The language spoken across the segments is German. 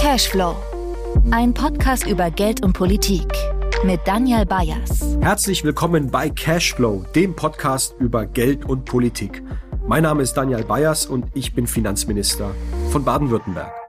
Cashflow. Ein Podcast über Geld und Politik mit Daniel Bayers. Herzlich willkommen bei Cashflow, dem Podcast über Geld und Politik. Mein Name ist Daniel Bayers und ich bin Finanzminister von Baden-Württemberg.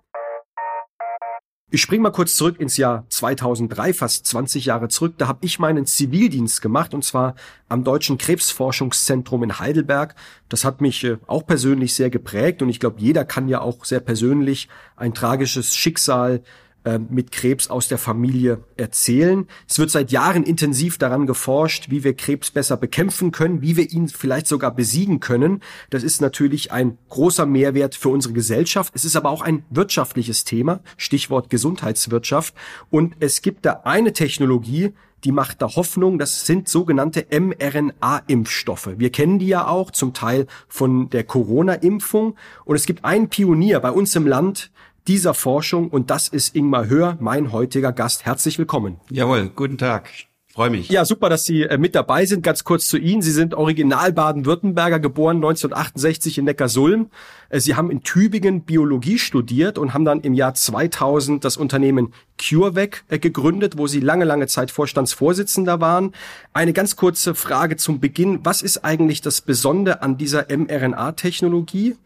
Ich springe mal kurz zurück ins Jahr 2003, fast 20 Jahre zurück. Da habe ich meinen Zivildienst gemacht und zwar am Deutschen Krebsforschungszentrum in Heidelberg. Das hat mich äh, auch persönlich sehr geprägt und ich glaube, jeder kann ja auch sehr persönlich ein tragisches Schicksal äh, mit Krebs aus der Familie erzählen. Es wird seit Jahren intensiv daran geforscht, wie wir Krebs besser bekämpfen können, wie wir ihn vielleicht sogar besiegen können. Das ist natürlich ein großer Mehrwert für unsere Gesellschaft. Es ist aber auch ein wirtschaftliches Thema, Stichwort Gesundheitswirtschaft. Und es gibt da eine Technologie, die macht da Hoffnung. Das sind sogenannte mRNA-Impfstoffe. Wir kennen die ja auch zum Teil von der Corona-Impfung. Und es gibt einen Pionier bei uns im Land, dieser Forschung und das ist Ingmar Hör, mein heutiger Gast. Herzlich willkommen. Jawohl, guten Tag. Freue mich. Ja, super, dass Sie äh, mit dabei sind. Ganz kurz zu Ihnen. Sie sind Original Baden-Württemberger, geboren 1968 in Neckarsulm. Äh, Sie haben in Tübingen Biologie studiert und haben dann im Jahr 2000 das Unternehmen CureVac äh, gegründet, wo Sie lange, lange Zeit Vorstandsvorsitzender waren. Eine ganz kurze Frage zum Beginn. Was ist eigentlich das Besondere an dieser mRNA-Technologie?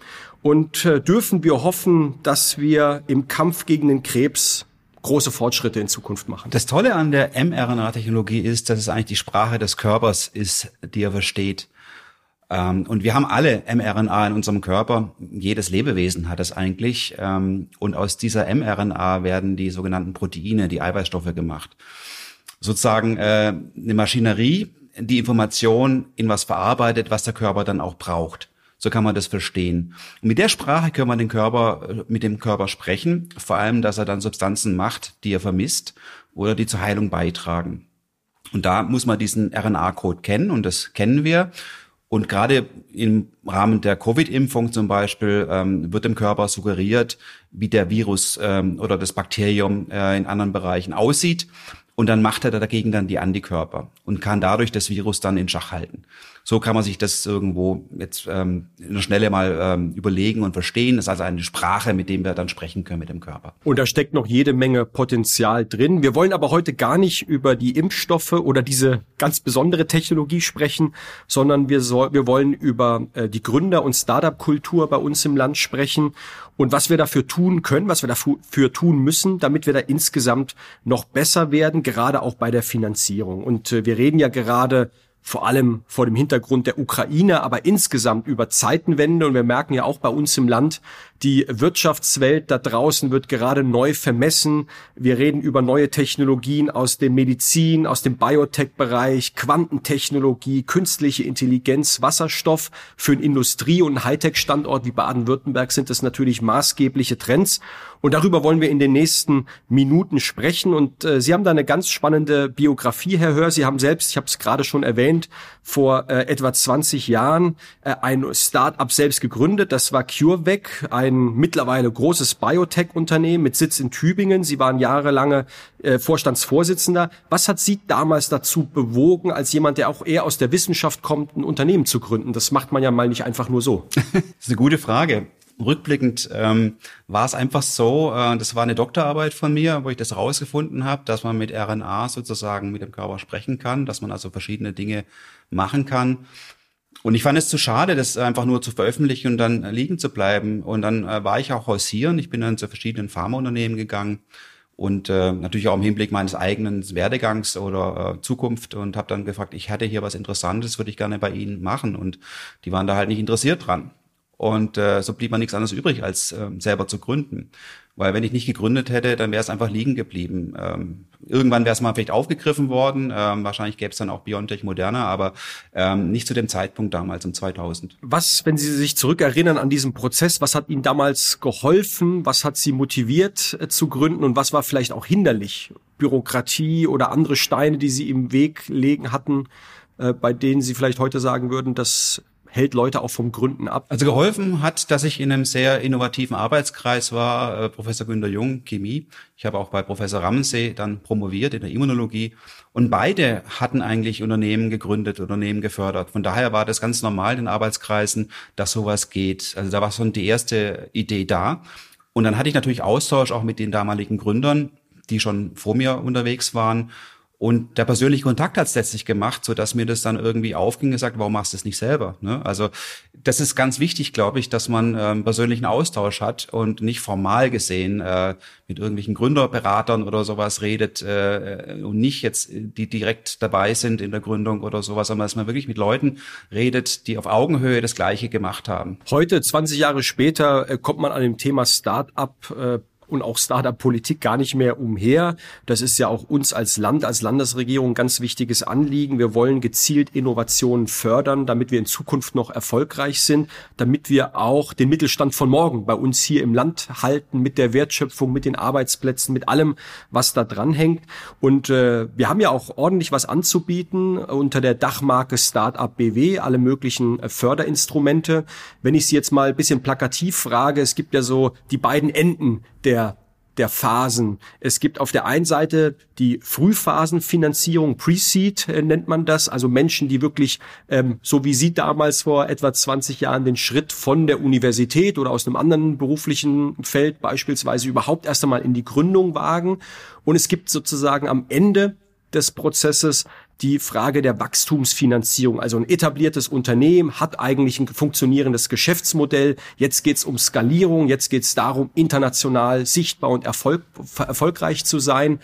Und dürfen wir hoffen, dass wir im Kampf gegen den Krebs große Fortschritte in Zukunft machen. Das Tolle an der mRNA-Technologie ist, dass es eigentlich die Sprache des Körpers ist, die er versteht. Ähm, und wir haben alle mRNA in unserem Körper. Jedes Lebewesen hat es eigentlich. Ähm, und aus dieser mRNA werden die sogenannten Proteine, die Eiweißstoffe gemacht. Sozusagen äh, eine Maschinerie, die Information in was verarbeitet, was der Körper dann auch braucht. So kann man das verstehen. Und mit der Sprache können wir den Körper, äh, mit dem Körper sprechen, vor allem, dass er dann Substanzen macht, die er vermisst oder die zur Heilung beitragen. Und da muss man diesen RNA-Code kennen und das kennen wir. Und gerade im Rahmen der Covid-Impfung zum Beispiel ähm, wird dem Körper suggeriert, wie der Virus ähm, oder das Bakterium äh, in anderen Bereichen aussieht. Und dann macht er dagegen dann die Antikörper und kann dadurch das Virus dann in Schach halten. So kann man sich das irgendwo jetzt ähm, in der Schnelle mal ähm, überlegen und verstehen. Das ist also eine Sprache, mit dem wir dann sprechen können mit dem Körper. Und da steckt noch jede Menge Potenzial drin. Wir wollen aber heute gar nicht über die Impfstoffe oder diese ganz besondere Technologie sprechen, sondern wir, soll, wir wollen über äh, die Gründer- und Startup-Kultur bei uns im Land sprechen und was wir dafür tun können, was wir dafür tun müssen, damit wir da insgesamt noch besser werden, gerade auch bei der Finanzierung. Und äh, wir reden ja gerade vor allem vor dem Hintergrund der Ukraine, aber insgesamt über Zeitenwende. Und wir merken ja auch bei uns im Land, die Wirtschaftswelt da draußen wird gerade neu vermessen. Wir reden über neue Technologien aus dem Medizin, aus dem Biotech-Bereich, Quantentechnologie, künstliche Intelligenz, Wasserstoff. Für einen Industrie- und Hightech-Standort wie Baden-Württemberg sind das natürlich maßgebliche Trends. Und darüber wollen wir in den nächsten Minuten sprechen. Und äh, Sie haben da eine ganz spannende Biografie, Herr Hör. Sie haben selbst, ich habe es gerade schon erwähnt, vor äh, etwa 20 Jahren äh, ein Start-up selbst gegründet. Das war CureVac, ein ein mittlerweile großes Biotech-Unternehmen mit Sitz in Tübingen. Sie waren jahrelange äh, Vorstandsvorsitzender. Was hat Sie damals dazu bewogen, als jemand, der auch eher aus der Wissenschaft kommt, ein Unternehmen zu gründen? Das macht man ja mal nicht einfach nur so. das ist eine gute Frage. Rückblickend ähm, war es einfach so, äh, das war eine Doktorarbeit von mir, wo ich das rausgefunden habe, dass man mit RNA sozusagen mit dem Körper sprechen kann, dass man also verschiedene Dinge machen kann. Und ich fand es zu schade, das einfach nur zu veröffentlichen und dann liegen zu bleiben. Und dann äh, war ich auch hausieren. Ich bin dann zu verschiedenen Pharmaunternehmen gegangen und äh, natürlich auch im Hinblick meines eigenen Werdegangs oder äh, Zukunft und habe dann gefragt, ich hatte hier was Interessantes, würde ich gerne bei Ihnen machen. Und die waren da halt nicht interessiert dran. Und äh, so blieb mir nichts anderes übrig, als äh, selber zu gründen. Weil wenn ich nicht gegründet hätte, dann wäre es einfach liegen geblieben. Ähm, irgendwann wäre es mal vielleicht aufgegriffen worden. Ähm, wahrscheinlich gäbe es dann auch Biontech Moderna, aber ähm, nicht zu dem Zeitpunkt damals, um 2000. Was, wenn Sie sich zurückerinnern an diesen Prozess, was hat Ihnen damals geholfen? Was hat Sie motiviert äh, zu gründen? Und was war vielleicht auch hinderlich? Bürokratie oder andere Steine, die Sie im Weg legen hatten, äh, bei denen Sie vielleicht heute sagen würden, dass hält Leute auch vom Gründen ab? Also geholfen hat, dass ich in einem sehr innovativen Arbeitskreis war, äh, Professor Günter Jung, Chemie. Ich habe auch bei Professor Ramsey dann promoviert in der Immunologie. Und beide hatten eigentlich Unternehmen gegründet, Unternehmen gefördert. Von daher war das ganz normal in Arbeitskreisen, dass sowas geht. Also da war schon die erste Idee da. Und dann hatte ich natürlich Austausch auch mit den damaligen Gründern, die schon vor mir unterwegs waren. Und der persönliche Kontakt hat es letztlich gemacht, so dass mir das dann irgendwie aufging gesagt, warum machst du es nicht selber? Ne? Also das ist ganz wichtig, glaube ich, dass man ähm, persönlichen Austausch hat und nicht formal gesehen äh, mit irgendwelchen Gründerberatern oder sowas redet äh, und nicht jetzt, die direkt dabei sind in der Gründung oder sowas, sondern dass man wirklich mit Leuten redet, die auf Augenhöhe das Gleiche gemacht haben. Heute, 20 Jahre später, äh, kommt man an dem Thema Start-up äh, und auch Startup-Politik gar nicht mehr umher. Das ist ja auch uns als Land, als Landesregierung ganz wichtiges Anliegen. Wir wollen gezielt Innovationen fördern, damit wir in Zukunft noch erfolgreich sind, damit wir auch den Mittelstand von morgen bei uns hier im Land halten mit der Wertschöpfung, mit den Arbeitsplätzen, mit allem, was da dran hängt. Und äh, wir haben ja auch ordentlich was anzubieten unter der Dachmarke Startup BW, alle möglichen äh, Förderinstrumente. Wenn ich Sie jetzt mal ein bisschen plakativ frage, es gibt ja so die beiden Enden der der Phasen. Es gibt auf der einen Seite die Frühphasenfinanzierung, Pre-Seed äh, nennt man das, also Menschen, die wirklich, ähm, so wie Sie damals vor etwa 20 Jahren den Schritt von der Universität oder aus einem anderen beruflichen Feld beispielsweise überhaupt erst einmal in die Gründung wagen. Und es gibt sozusagen am Ende des Prozesses die Frage der Wachstumsfinanzierung. Also ein etabliertes Unternehmen hat eigentlich ein funktionierendes Geschäftsmodell. Jetzt geht es um Skalierung, jetzt geht es darum, international sichtbar und erfolg, erfolgreich zu sein.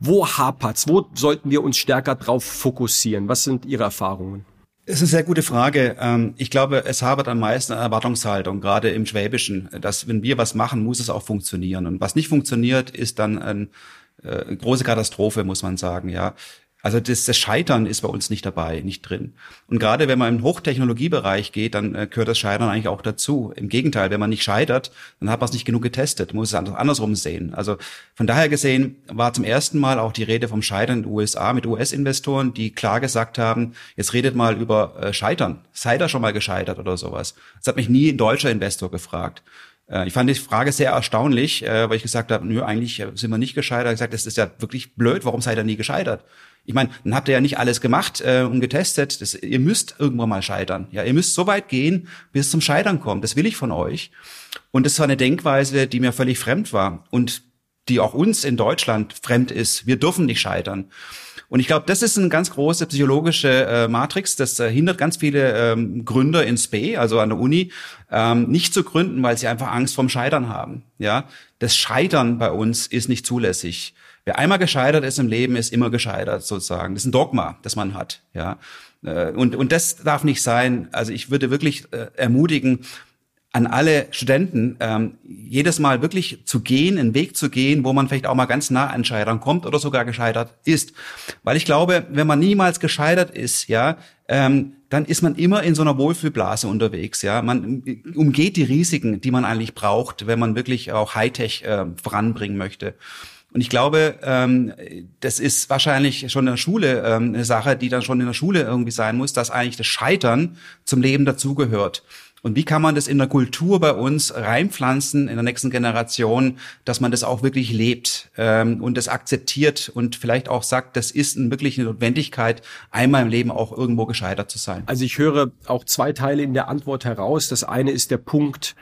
Wo hapert's? Wo sollten wir uns stärker drauf fokussieren? Was sind Ihre Erfahrungen? Das ist eine sehr gute Frage. Ähm, ich glaube, es hapert am meisten an Erwartungshaltung, gerade im Schwäbischen, dass wenn wir was machen, muss es auch funktionieren. Und was nicht funktioniert, ist dann eine äh, große Katastrophe, muss man sagen. Ja, also das, das Scheitern ist bei uns nicht dabei, nicht drin. Und gerade wenn man im Hochtechnologiebereich geht, dann äh, gehört das Scheitern eigentlich auch dazu. Im Gegenteil, wenn man nicht scheitert, dann hat man es nicht genug getestet, muss es andersrum sehen. Also von daher gesehen war zum ersten Mal auch die Rede vom Scheitern in den USA mit US-Investoren, die klar gesagt haben, jetzt redet mal über äh, Scheitern. Sei da schon mal gescheitert oder sowas. Das hat mich nie ein deutscher Investor gefragt. Äh, ich fand die Frage sehr erstaunlich, äh, weil ich gesagt habe, nö, eigentlich sind wir nicht gescheitert. Ich gesagt, das ist ja wirklich blöd, warum seid ihr nie gescheitert? Ich meine, dann habt ihr ja nicht alles gemacht äh, und getestet. Das, ihr müsst irgendwann mal scheitern. Ja, ihr müsst so weit gehen, bis es zum Scheitern kommt. Das will ich von euch. Und das war eine Denkweise, die mir völlig fremd war und die auch uns in Deutschland fremd ist. Wir dürfen nicht scheitern. Und ich glaube, das ist eine ganz große psychologische äh, Matrix. Das äh, hindert ganz viele ähm, Gründer ins B, also an der Uni, ähm, nicht zu gründen, weil sie einfach Angst vorm Scheitern haben. Ja, das Scheitern bei uns ist nicht zulässig. Wer einmal gescheitert ist im Leben, ist immer gescheitert sozusagen. Das ist ein Dogma, das man hat. Ja, äh, und und das darf nicht sein. Also ich würde wirklich äh, ermutigen an alle Studenten, ähm, jedes Mal wirklich zu gehen, einen Weg zu gehen, wo man vielleicht auch mal ganz nah an Scheitern kommt oder sogar gescheitert ist. Weil ich glaube, wenn man niemals gescheitert ist, ja, ähm, dann ist man immer in so einer Wohlfühlblase unterwegs. Ja, man umgeht die Risiken, die man eigentlich braucht, wenn man wirklich auch Hightech äh, voranbringen möchte. Und ich glaube, ähm, das ist wahrscheinlich schon in der Schule ähm, eine Sache, die dann schon in der Schule irgendwie sein muss, dass eigentlich das Scheitern zum Leben dazugehört. Und wie kann man das in der Kultur bei uns reinpflanzen in der nächsten Generation, dass man das auch wirklich lebt ähm, und das akzeptiert und vielleicht auch sagt, das ist wirklich eine Notwendigkeit, einmal im Leben auch irgendwo gescheitert zu sein. Also ich höre auch zwei Teile in der Antwort heraus. Das eine ist der Punkt,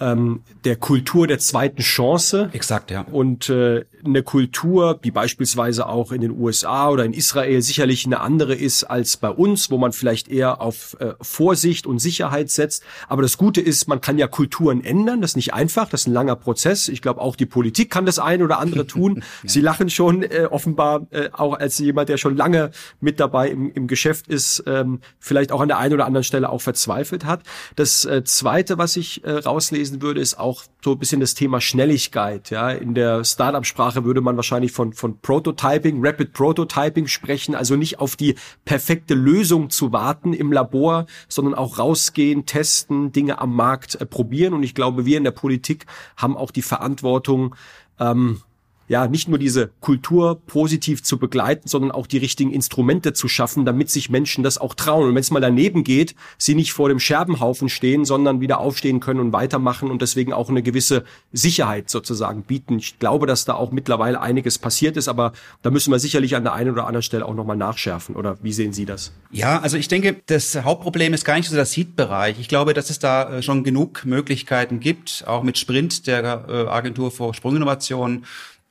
ähm, der Kultur der zweiten Chance. Exakt, ja. Und äh, eine Kultur, die beispielsweise auch in den USA oder in Israel sicherlich eine andere ist als bei uns, wo man vielleicht eher auf äh, Vorsicht und Sicherheit setzt. Aber das Gute ist, man kann ja Kulturen ändern. Das ist nicht einfach, das ist ein langer Prozess. Ich glaube, auch die Politik kann das ein oder andere tun. ja. Sie lachen schon äh, offenbar äh, auch als jemand, der schon lange mit dabei im, im Geschäft ist, ähm, vielleicht auch an der einen oder anderen Stelle auch verzweifelt hat. Das äh, Zweite, was ich äh, rauslese, lesen würde, ist auch so ein bisschen das Thema Schnelligkeit. Ja, in der Startup-Sprache würde man wahrscheinlich von von Prototyping, Rapid Prototyping sprechen, also nicht auf die perfekte Lösung zu warten im Labor, sondern auch rausgehen, testen, Dinge am Markt äh, probieren. Und ich glaube, wir in der Politik haben auch die Verantwortung, ähm, ja nicht nur diese Kultur positiv zu begleiten, sondern auch die richtigen Instrumente zu schaffen, damit sich Menschen das auch trauen. Und wenn es mal daneben geht, sie nicht vor dem Scherbenhaufen stehen, sondern wieder aufstehen können und weitermachen und deswegen auch eine gewisse Sicherheit sozusagen bieten. Ich glaube, dass da auch mittlerweile einiges passiert ist, aber da müssen wir sicherlich an der einen oder anderen Stelle auch nochmal nachschärfen. Oder wie sehen Sie das? Ja, also ich denke, das Hauptproblem ist gar nicht so der Seed-Bereich. Ich glaube, dass es da äh, schon genug Möglichkeiten gibt, auch mit Sprint der äh, Agentur für Sprunginnovationen,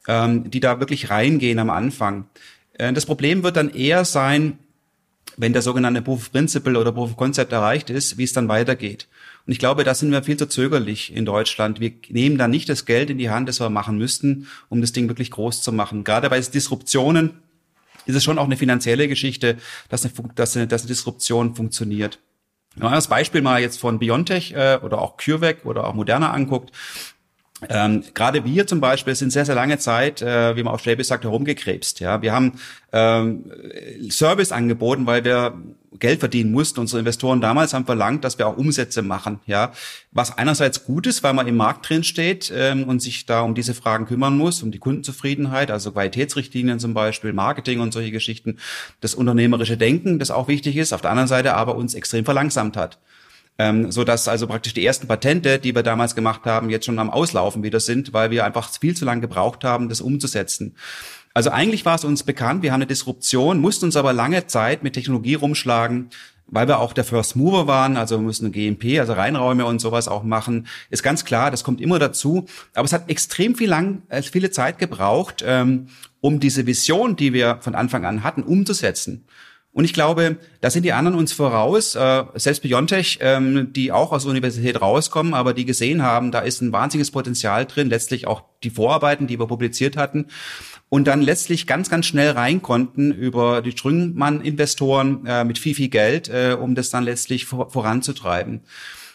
ähm, die da wirklich reingehen am Anfang. Äh, das Problem wird dann eher sein, wenn der sogenannte Proof of Principle oder Proof of Concept erreicht ist, wie es dann weitergeht. Und ich glaube, da sind wir viel zu zögerlich in Deutschland. Wir nehmen da nicht das Geld in die Hand, das wir machen müssten, um das Ding wirklich groß zu machen. Gerade bei Disruptionen ist es schon auch eine finanzielle Geschichte, dass eine, dass eine, dass eine Disruption funktioniert. Wenn man das Beispiel mal jetzt von Biontech äh, oder auch CureVac oder auch Moderna anguckt, ähm, Gerade wir zum Beispiel sind sehr, sehr lange Zeit, äh, wie man auf Schwäbisch sagt, herumgekrebst. Ja, wir haben ähm, Service angeboten, weil wir Geld verdienen mussten. Unsere Investoren damals haben verlangt, dass wir auch Umsätze machen. Ja, was einerseits gut ist, weil man im Markt drin steht ähm, und sich da um diese Fragen kümmern muss, um die Kundenzufriedenheit, also Qualitätsrichtlinien zum Beispiel, Marketing und solche Geschichten, das unternehmerische Denken, das auch wichtig ist. Auf der anderen Seite aber uns extrem verlangsamt hat ähm, so dass also praktisch die ersten Patente, die wir damals gemacht haben, jetzt schon am Auslaufen wieder sind, weil wir einfach viel zu lange gebraucht haben, das umzusetzen. Also eigentlich war es uns bekannt, wir haben eine Disruption, mussten uns aber lange Zeit mit Technologie rumschlagen, weil wir auch der First Mover waren, also wir müssen GMP, also Reinräume und sowas auch machen, ist ganz klar, das kommt immer dazu. Aber es hat extrem viel lang, äh, viele Zeit gebraucht, ähm, um diese Vision, die wir von Anfang an hatten, umzusetzen. Und ich glaube, da sind die anderen uns voraus, äh, selbst Biontech, ähm, die auch aus der Universität rauskommen, aber die gesehen haben, da ist ein wahnsinniges Potenzial drin, letztlich auch die Vorarbeiten, die wir publiziert hatten. Und dann letztlich ganz, ganz schnell rein konnten über die Strüngmann-Investoren äh, mit viel, viel Geld, äh, um das dann letztlich vor, voranzutreiben.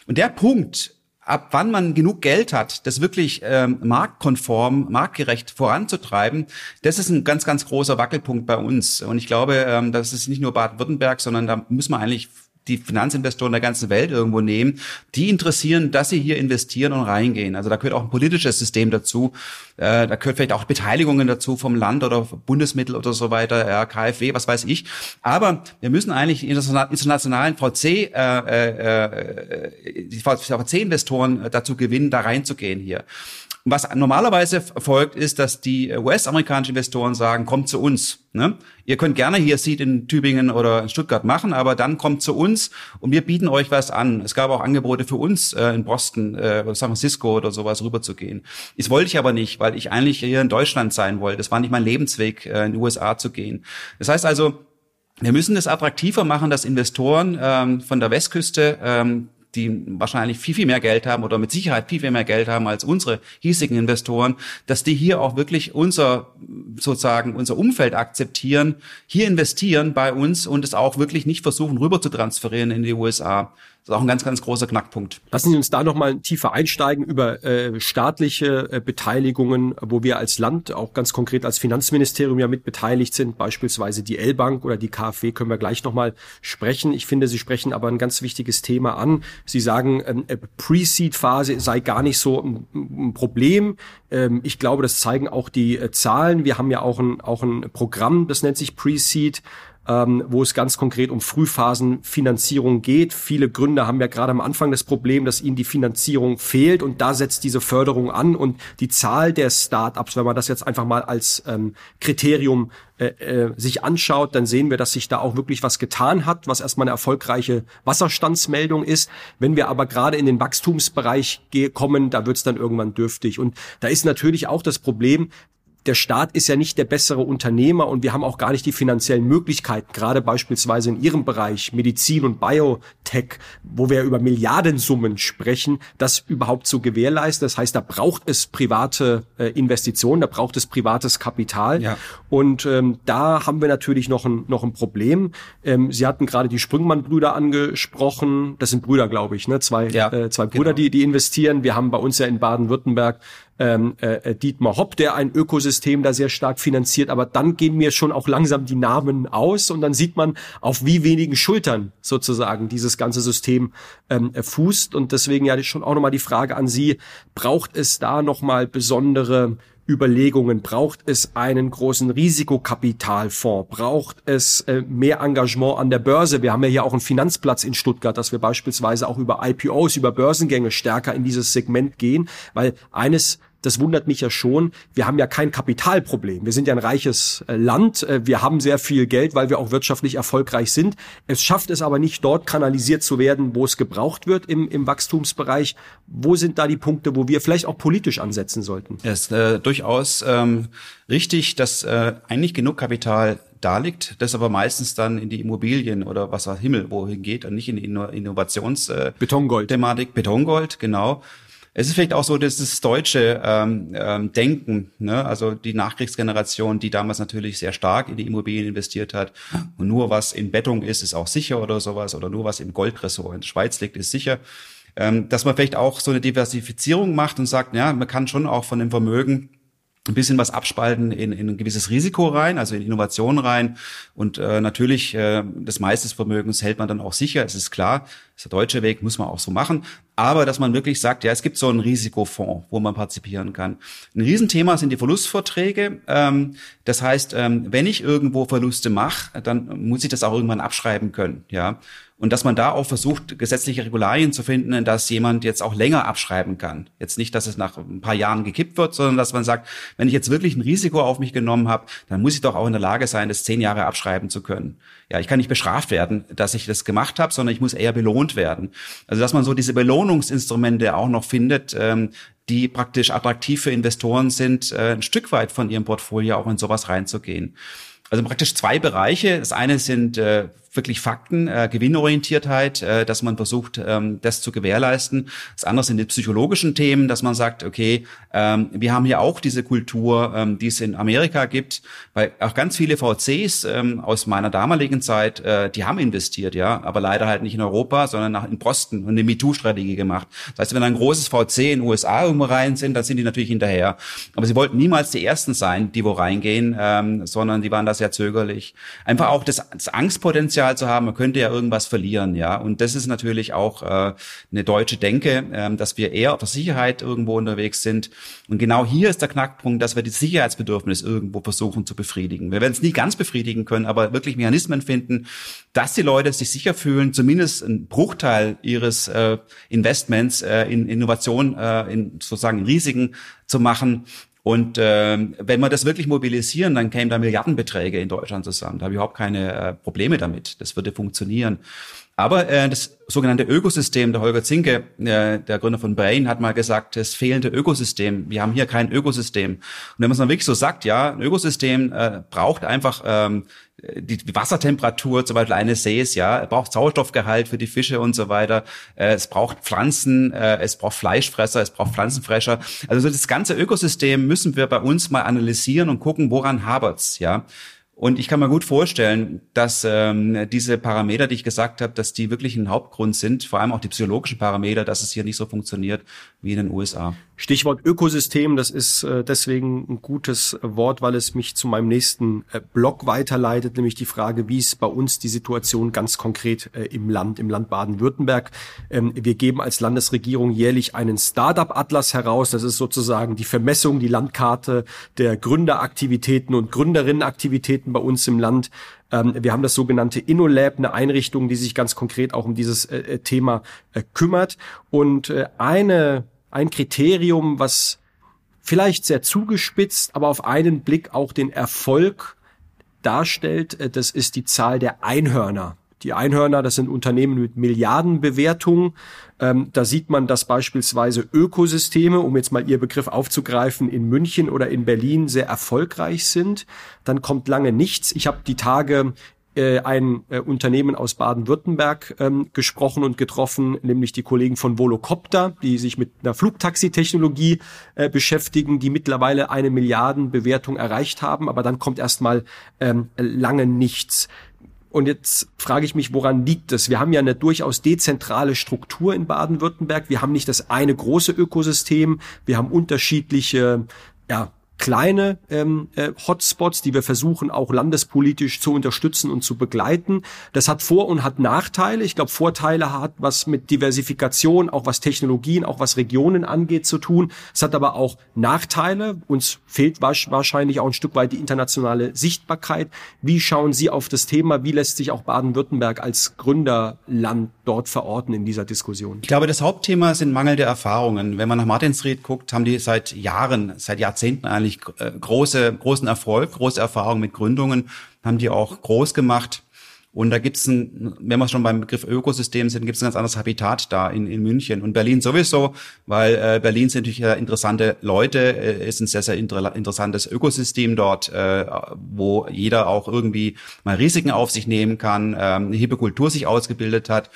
Und der Punkt, ab wann man genug Geld hat, das wirklich ähm, marktkonform, marktgerecht voranzutreiben, das ist ein ganz, ganz großer Wackelpunkt bei uns. Und ich glaube, ähm, das ist nicht nur Baden-Württemberg, sondern da müssen wir eigentlich die Finanzinvestoren der ganzen Welt irgendwo nehmen, die interessieren, dass sie hier investieren und reingehen. Also da gehört auch ein politisches System dazu. Äh, da gehört vielleicht auch Beteiligungen dazu vom Land oder Bundesmittel oder so weiter, ja, KfW, was weiß ich. Aber wir müssen eigentlich internationalen VC, äh, äh, äh die VC-Investoren dazu gewinnen, da reinzugehen hier. Was normalerweise folgt, ist, dass die US-amerikanischen Investoren sagen, kommt zu uns. Ne? Ihr könnt gerne hier Seed in Tübingen oder in Stuttgart machen, aber dann kommt zu uns und wir bieten euch was an. Es gab auch Angebote für uns äh, in Boston äh, oder San Francisco oder sowas rüberzugehen. Das wollte ich aber nicht, weil ich eigentlich hier in Deutschland sein wollte. Das war nicht mein Lebensweg, äh, in die USA zu gehen. Das heißt also, wir müssen es attraktiver machen, dass Investoren ähm, von der Westküste ähm, die wahrscheinlich viel, viel mehr Geld haben oder mit Sicherheit viel, viel mehr Geld haben als unsere hiesigen Investoren, dass die hier auch wirklich unser, sozusagen, unser Umfeld akzeptieren, hier investieren bei uns und es auch wirklich nicht versuchen, rüber zu transferieren in die USA. Das ist auch ein ganz, ganz großer Knackpunkt. Lassen Sie uns da nochmal tiefer einsteigen über äh, staatliche äh, Beteiligungen, wo wir als Land, auch ganz konkret als Finanzministerium ja mit beteiligt sind, beispielsweise die L-Bank oder die KfW, können wir gleich nochmal sprechen. Ich finde, Sie sprechen aber ein ganz wichtiges Thema an. Sie sagen, ähm, äh, Pre-Seed-Phase sei gar nicht so ein, ein Problem. Ähm, ich glaube, das zeigen auch die äh, Zahlen. Wir haben ja auch ein, auch ein Programm, das nennt sich Pre-Seed ähm, wo es ganz konkret um Frühphasenfinanzierung geht. Viele Gründer haben ja gerade am Anfang das Problem, dass ihnen die Finanzierung fehlt und da setzt diese Förderung an und die Zahl der Startups, wenn man das jetzt einfach mal als ähm, Kriterium äh, äh, sich anschaut, dann sehen wir, dass sich da auch wirklich was getan hat, was erstmal eine erfolgreiche Wasserstandsmeldung ist. Wenn wir aber gerade in den Wachstumsbereich kommen, da wird es dann irgendwann dürftig. Und da ist natürlich auch das Problem, der Staat ist ja nicht der bessere Unternehmer und wir haben auch gar nicht die finanziellen Möglichkeiten, gerade beispielsweise in Ihrem Bereich Medizin und Biotech, wo wir über Milliardensummen sprechen, das überhaupt zu gewährleisten. Das heißt, da braucht es private äh, Investitionen, da braucht es privates Kapital. Ja. Und ähm, da haben wir natürlich noch ein, noch ein Problem. Ähm, Sie hatten gerade die Sprüngmann-Brüder angesprochen. Das sind Brüder, glaube ich, ne? Zwei, ja, äh, zwei Brüder, genau. die, die investieren. Wir haben bei uns ja in Baden-Württemberg ähm, äh, äh, Dietmar Hopp, der ein Ökosystem da sehr stark finanziert. Aber dann gehen mir schon auch langsam die Namen aus und dann sieht man, auf wie wenigen Schultern sozusagen dieses ganze System ähm, fußt. Und deswegen ja schon auch nochmal die Frage an Sie, braucht es da nochmal besondere Überlegungen. Braucht es einen großen Risikokapitalfonds? Braucht es äh, mehr Engagement an der Börse? Wir haben ja hier auch einen Finanzplatz in Stuttgart, dass wir beispielsweise auch über IPOs, über Börsengänge stärker in dieses Segment gehen, weil eines das wundert mich ja schon. Wir haben ja kein Kapitalproblem. Wir sind ja ein reiches äh, Land. Äh, wir haben sehr viel Geld, weil wir auch wirtschaftlich erfolgreich sind. Es schafft es aber nicht, dort kanalisiert zu werden, wo es gebraucht wird im, im Wachstumsbereich. Wo sind da die Punkte, wo wir vielleicht auch politisch ansetzen sollten? Es ist äh, durchaus ähm, richtig, dass äh, eigentlich genug Kapital da liegt, das aber meistens dann in die Immobilien oder was auch Himmel wohin geht und nicht in die Innovations äh, Betongold. Thematik Betongold, genau. Es ist vielleicht auch so, dass das deutsche ähm, ähm, Denken, ne? also die Nachkriegsgeneration, die damals natürlich sehr stark in die Immobilien investiert hat und nur was in Beton ist, ist auch sicher oder sowas oder nur was im Goldressort in der Schweiz liegt, ist sicher. Ähm, dass man vielleicht auch so eine Diversifizierung macht und sagt, ja, man kann schon auch von dem Vermögen ein bisschen was abspalten in, in ein gewisses Risiko rein, also in Innovation rein. Und äh, natürlich, äh, das meiste Vermögens hält man dann auch sicher, es ist klar, das ist der deutsche Weg, muss man auch so machen. Aber dass man wirklich sagt, ja, es gibt so einen Risikofonds, wo man partizipieren kann. Ein Riesenthema sind die Verlustverträge. Ähm, das heißt, ähm, wenn ich irgendwo Verluste mache, dann muss ich das auch irgendwann abschreiben können. Ja, und dass man da auch versucht, gesetzliche Regularien zu finden, dass jemand jetzt auch länger abschreiben kann. Jetzt nicht, dass es nach ein paar Jahren gekippt wird, sondern dass man sagt, wenn ich jetzt wirklich ein Risiko auf mich genommen habe, dann muss ich doch auch in der Lage sein, das zehn Jahre abschreiben zu können. Ja, ich kann nicht bestraft werden, dass ich das gemacht habe, sondern ich muss eher belohnt werden. Also dass man so diese Belohnungsinstrumente auch noch findet, ähm, die praktisch attraktiv für Investoren sind, äh, ein Stück weit von ihrem Portfolio auch in sowas reinzugehen. Also praktisch zwei Bereiche. Das eine sind äh, wirklich Fakten, äh, Gewinnorientiertheit, äh, dass man versucht, ähm, das zu gewährleisten. Das andere sind die psychologischen Themen, dass man sagt, okay, ähm, wir haben hier auch diese Kultur, ähm, die es in Amerika gibt, weil auch ganz viele VCs ähm, aus meiner damaligen Zeit, äh, die haben investiert, ja, aber leider halt nicht in Europa, sondern nach, in Boston und eine MeToo-Strategie gemacht. Das heißt, wenn ein großes VC in den USA irgendwo rein sind, dann sind die natürlich hinterher. Aber sie wollten niemals die Ersten sein, die wo reingehen, ähm, sondern die waren da sehr zögerlich. Einfach auch das, das Angstpotenzial Potenzial zu haben, man könnte ja irgendwas verlieren, ja. Und das ist natürlich auch äh, eine deutsche Denke, äh, dass wir eher auf der Sicherheit irgendwo unterwegs sind. Und genau hier ist der Knackpunkt, dass wir die Sicherheitsbedürfnis irgendwo versuchen zu befriedigen. Wir werden es nie ganz befriedigen können, aber wirklich Mechanismen finden, dass die Leute sich sicher fühlen, zumindest einen Bruchteil ihres äh, Investments äh, in Innovation, äh, in sozusagen Risiken zu machen, und äh, wenn wir das wirklich mobilisieren, dann kämen da Milliardenbeträge in Deutschland zusammen. Da habe ich überhaupt keine äh, Probleme damit. Das würde funktionieren. Aber äh, das sogenannte Ökosystem, der Holger Zinke, äh, der Gründer von Brain, hat mal gesagt, das fehlende Ökosystem. Wir haben hier kein Ökosystem. Und wenn man es dann wirklich so sagt, ja, ein Ökosystem äh, braucht einfach ähm, die, Wassertemperatur zum Beispiel eines Sees, ja, braucht Sauerstoffgehalt für die Fische und so weiter. Äh, es braucht Pflanzen, äh, es braucht Fleischfresser, es braucht Pflanzenfresser. Also das ganze Ökosystem müssen wir bei uns mal analysieren und gucken, woran habert's, ja. Und ich kann mir gut vorstellen, dass ähm, diese Parameter, die ich gesagt habe, dass die wirklich ein Hauptgrund sind, vor allem auch die psychologischen Parameter, dass es hier nicht so funktioniert wie in den USA. Stichwort Ökosystem, das ist äh, deswegen ein gutes Wort, weil es mich zu meinem nächsten äh, Blog weiterleitet, nämlich die Frage, wie ist bei uns die Situation ganz konkret äh, im Land, im Land Baden-Württemberg. Ähm, wir geben als Landesregierung jährlich einen Startup-Atlas heraus. Das ist sozusagen die Vermessung, die Landkarte der Gründeraktivitäten und Gründerinnenaktivitäten bei uns im Land. Ähm, wir haben das sogenannte InnoLab, eine Einrichtung, die sich ganz konkret auch um dieses Thema kümmert. Und eine ein Kriterium, was vielleicht sehr zugespitzt, aber auf einen Blick auch den Erfolg darstellt. Äh, das ist die Zahl der Einhörner. Die Einhörner, das sind Unternehmen mit Milliardenbewertungen. Ähm, da sieht man, dass beispielsweise Ökosysteme, um jetzt mal Ihr Begriff aufzugreifen, in München oder in Berlin sehr erfolgreich sind. Dann kommt lange nichts. Ich habe die Tage äh, ein äh, Unternehmen aus Baden-Württemberg ähm, gesprochen und getroffen, nämlich die Kollegen von Volocopter, die sich mit einer Flugtaxitechnologie äh, beschäftigen, die mittlerweile eine Milliardenbewertung erreicht haben, aber dann kommt erstmal ähm, lange nichts. Und jetzt frage ich mich, woran liegt es? Wir haben ja eine durchaus dezentrale Struktur in Baden-Württemberg. Wir haben nicht das eine große Ökosystem. Wir haben unterschiedliche ja, kleine ähm, äh, Hotspots, die wir versuchen auch landespolitisch zu unterstützen und zu begleiten. Das hat Vor- und hat Nachteile. Ich glaube, Vorteile hat was mit Diversifikation, auch was Technologien, auch was Regionen angeht zu tun. Es hat aber auch Nachteile. Uns fehlt wahrscheinlich auch ein Stück weit die internationale Sichtbarkeit. Wie schauen Sie auf das Thema? Wie lässt sich auch Baden-Württemberg als Gründerland dort verorten in dieser Diskussion? Ich glaube, das Hauptthema sind mangelnde Erfahrungen. Wenn man nach Martinsried guckt, haben die seit Jahren, seit Jahrzehnten eigentlich äh, große, großen Erfolg, große Erfahrung mit Gründungen, haben die auch groß gemacht. Und da gibt's ein, wenn wir schon beim Begriff Ökosystem sind, gibt's ein ganz anderes Habitat da in, in München und Berlin sowieso, weil äh, Berlin sind natürlich äh, interessante Leute, äh, ist ein sehr, sehr inter interessantes Ökosystem dort, äh, wo jeder auch irgendwie mal Risiken auf sich nehmen kann, äh, eine hippe Kultur sich ausgebildet hat.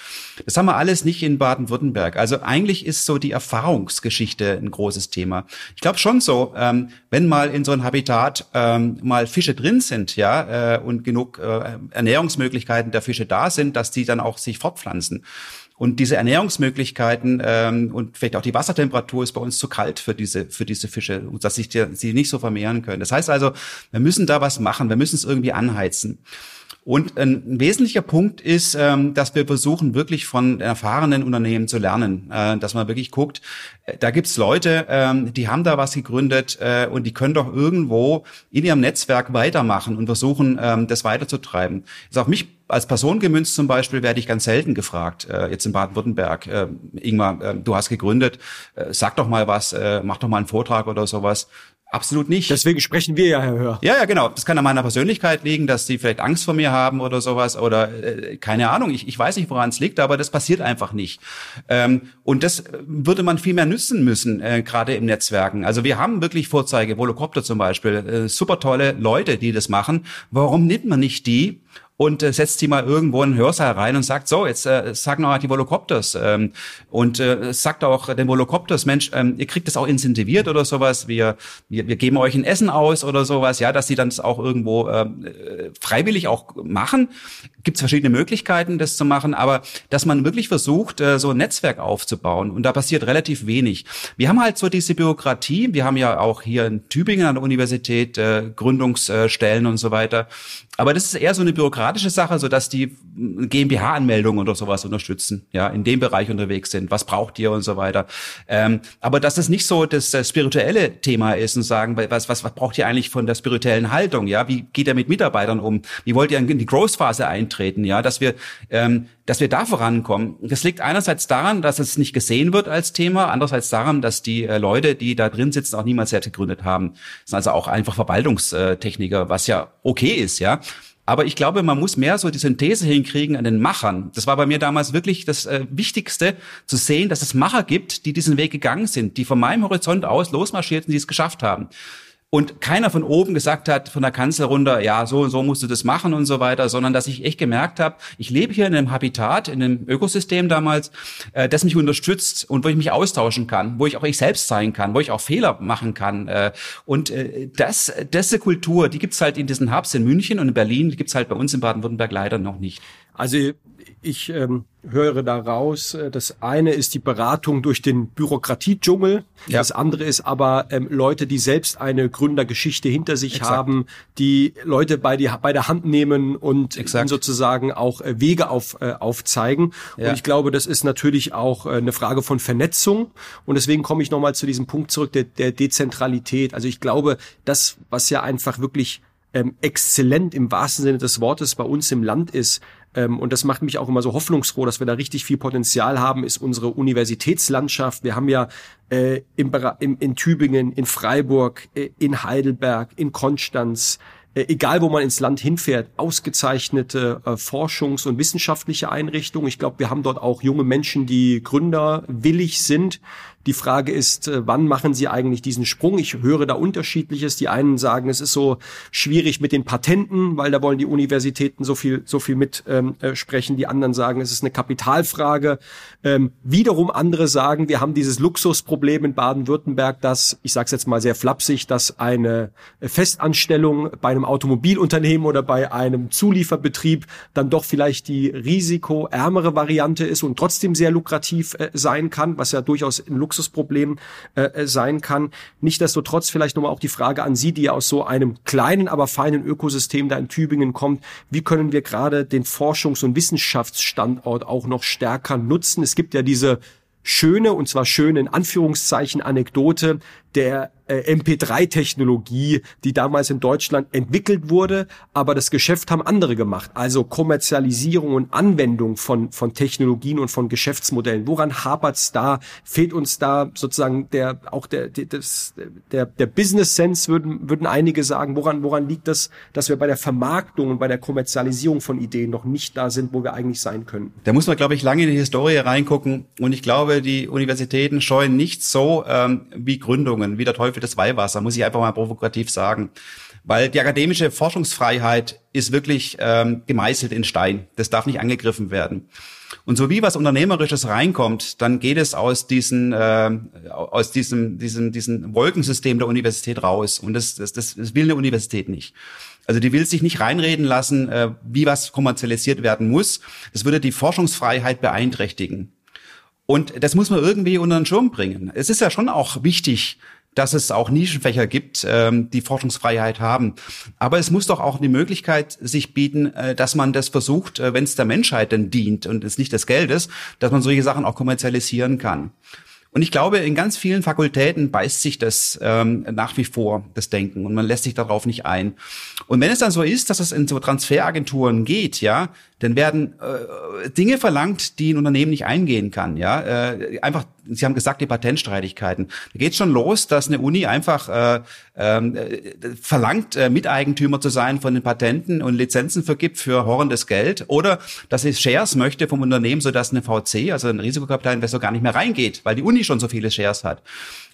Das haben wir alles nicht in Baden-Württemberg. Also eigentlich ist so die Erfahrungsgeschichte ein großes Thema. Ich glaube schon so, ähm, wenn mal in so ein Habitat ähm, mal Fische drin sind, ja, äh, und genug äh, Ernährungsmöglichkeiten Ernährungsmöglichkeiten der Fische da sind, dass die dann auch sich fortpflanzen. Und diese Ernährungsmöglichkeiten ähm, und vielleicht auch die Wassertemperatur ist bei uns zu kalt für diese für diese Fische, dass sich die, sie nicht so vermehren können. Das heißt also, wir müssen da was machen, wir müssen es irgendwie anheizen. Und ein wesentlicher Punkt ist, ähm, dass wir versuchen, wirklich von erfahrenen Unternehmen zu lernen, äh, dass man wirklich guckt, äh, da gibt's Leute, ähm, die haben da was gegründet äh, und die können doch irgendwo in ihrem Netzwerk weitermachen und versuchen, ähm, das weiterzutreiben. Ist auf mich als Person gemünzt zum Beispiel werde ich ganz selten gefragt, jetzt in Baden-Württemberg, Ingmar, du hast gegründet, sag doch mal was, mach doch mal einen Vortrag oder sowas. Absolut nicht. Deswegen sprechen wir ja, Herr Hör. Ja, ja, genau. Das kann an meiner Persönlichkeit liegen, dass sie vielleicht Angst vor mir haben oder sowas oder äh, keine Ahnung. Ich, ich weiß nicht, woran es liegt, aber das passiert einfach nicht. Ähm, und das würde man viel mehr nützen müssen, äh, gerade im Netzwerken. Also wir haben wirklich Vorzeige, Volocopter zum Beispiel, äh, super tolle Leute, die das machen. Warum nimmt man nicht die und äh, setzt sie mal irgendwo in einen Hörsaal rein und sagt, so, jetzt äh, sag noch die Volocopters ähm, und äh, sagt auch den Volocopters, Mensch, ähm, ihr kriegt das auch incentiviert oder sowas, wir, wir, wir geben euch ein Essen aus oder sowas, ja, dass sie dann das auch irgendwo ähm, äh, freiwillig auch machen. Gibt es verschiedene Möglichkeiten, das zu machen, aber dass man wirklich versucht, äh, so ein Netzwerk aufzubauen und da passiert relativ wenig. Wir haben halt so diese Bürokratie, wir haben ja auch hier in Tübingen an der Universität äh, Gründungsstellen und so weiter, aber das ist eher so eine bürokratische Sache, so dass die GmbH-Anmeldungen oder sowas unterstützen, ja, in dem Bereich unterwegs sind. Was braucht ihr und so weiter. Ähm, aber dass das nicht so das, das spirituelle Thema ist und sagen, was, was, was braucht ihr eigentlich von der spirituellen Haltung, ja? Wie geht ihr mit Mitarbeitern um? Wie wollt ihr in die Growth-Phase eintreten, ja? Dass wir, ähm, dass wir da vorankommen. Das liegt einerseits daran, dass es nicht gesehen wird als Thema, andererseits daran, dass die äh, Leute, die da drin sitzen, auch niemals selbst gegründet haben. Das sind also auch einfach Verwaltungstechniker, was ja okay ist, ja. Aber ich glaube, man muss mehr so die Synthese hinkriegen an den Machern. Das war bei mir damals wirklich das äh, Wichtigste, zu sehen, dass es Macher gibt, die diesen Weg gegangen sind, die von meinem Horizont aus losmarschierten, die es geschafft haben und keiner von oben gesagt hat, von der Kanzel runter, ja, so und so musst du das machen und so weiter, sondern dass ich echt gemerkt habe, ich lebe hier in einem Habitat, in einem Ökosystem damals, äh, das mich unterstützt und wo ich mich austauschen kann, wo ich auch ich selbst sein kann, wo ich auch Fehler machen kann. Äh, und äh, das, diese Kultur, die gibt's halt in diesen Hubs in München und in Berlin, die gibt's halt bei uns in Baden-Württemberg leider noch nicht. Also ich ähm, höre daraus, äh, das eine ist die Beratung durch den Bürokratiedschungel, ja. das andere ist aber ähm, Leute, die selbst eine Gründergeschichte hinter sich Exakt. haben, die Leute bei, die, bei der Hand nehmen und sozusagen auch äh, Wege auf, äh, aufzeigen. Ja. Und ich glaube, das ist natürlich auch äh, eine Frage von Vernetzung. Und deswegen komme ich nochmal zu diesem Punkt zurück, der, der Dezentralität. Also ich glaube, das, was ja einfach wirklich ähm, exzellent im wahrsten Sinne des Wortes bei uns im Land ist, ähm, und das macht mich auch immer so hoffnungsfroh, dass wir da richtig viel Potenzial haben, ist unsere Universitätslandschaft. Wir haben ja äh, im, im, in Tübingen, in Freiburg, äh, in Heidelberg, in Konstanz, äh, egal wo man ins Land hinfährt, ausgezeichnete äh, Forschungs- und wissenschaftliche Einrichtungen. Ich glaube, wir haben dort auch junge Menschen, die gründerwillig sind, die Frage ist, äh, wann machen sie eigentlich diesen Sprung? Ich höre da unterschiedliches. Die einen sagen, es ist so schwierig mit den Patenten, weil da wollen die Universitäten so viel, so viel mit ähm, äh, sprechen. Die anderen sagen, es ist eine Kapitalfrage. Ähm, wiederum andere sagen, wir haben dieses Luxusproblem in Baden-Württemberg, dass, ich sage es jetzt mal sehr flapsig, dass eine Festanstellung bei einem Automobilunternehmen oder bei einem Zulieferbetrieb dann doch vielleicht die risikoärmere Variante ist und trotzdem sehr lukrativ äh, sein kann, was ja durchaus in Luxus Luxusproblem äh, sein kann. Nichtsdestotrotz vielleicht nochmal auch die Frage an Sie, die ja aus so einem kleinen, aber feinen Ökosystem da in Tübingen kommt. Wie können wir gerade den Forschungs- und Wissenschaftsstandort auch noch stärker nutzen? Es gibt ja diese schöne, und zwar schöne in Anführungszeichen Anekdote der äh, MP3-Technologie, die damals in Deutschland entwickelt wurde, aber das Geschäft haben andere gemacht. Also Kommerzialisierung und Anwendung von, von Technologien und von Geschäftsmodellen. Woran hapert's da? Fehlt uns da sozusagen der, auch der, der, das, der, der Business Sense, würden, würden einige sagen. Woran, woran liegt das, dass wir bei der Vermarktung und bei der Kommerzialisierung von Ideen noch nicht da sind, wo wir eigentlich sein können? Da muss man, glaube ich, lange in die Historie reingucken. Und ich glaube, die Universitäten scheuen nicht so ähm, wie Gründungen, wie der Teufel das Weihwasser, muss ich einfach mal provokativ sagen. Weil die akademische Forschungsfreiheit ist wirklich ähm, gemeißelt in Stein. Das darf nicht angegriffen werden. Und so wie was Unternehmerisches reinkommt, dann geht es aus diesen, äh, aus diesem, diesem, diesem Wolkensystem der Universität raus. Und das, das, das, das will eine Universität nicht. Also die will sich nicht reinreden lassen, äh, wie was kommerzialisiert werden muss. Das würde die Forschungsfreiheit beeinträchtigen. Und das muss man irgendwie unter den Schirm bringen. Es ist ja schon auch wichtig, dass es auch Nischenfächer gibt, ähm, die Forschungsfreiheit haben. Aber es muss doch auch die Möglichkeit sich bieten, äh, dass man das versucht, äh, wenn es der Menschheit denn dient und es nicht des Geldes, dass man solche Sachen auch kommerzialisieren kann. Und ich glaube, in ganz vielen Fakultäten beißt sich das ähm, nach wie vor, das Denken, und man lässt sich darauf nicht ein. Und wenn es dann so ist, dass es in so Transferagenturen geht, ja, dann werden äh, Dinge verlangt, die ein Unternehmen nicht eingehen kann. Ja, äh, einfach. Sie haben gesagt, die Patentstreitigkeiten. Da geht schon los, dass eine Uni einfach äh, äh, verlangt, äh, Miteigentümer zu sein von den Patenten und Lizenzen vergibt für horrendes Geld, oder dass sie Shares möchte vom Unternehmen, so dass eine VC, also ein Risikokapitalinvestor, gar nicht mehr reingeht, weil die Uni schon so viele Shares hat.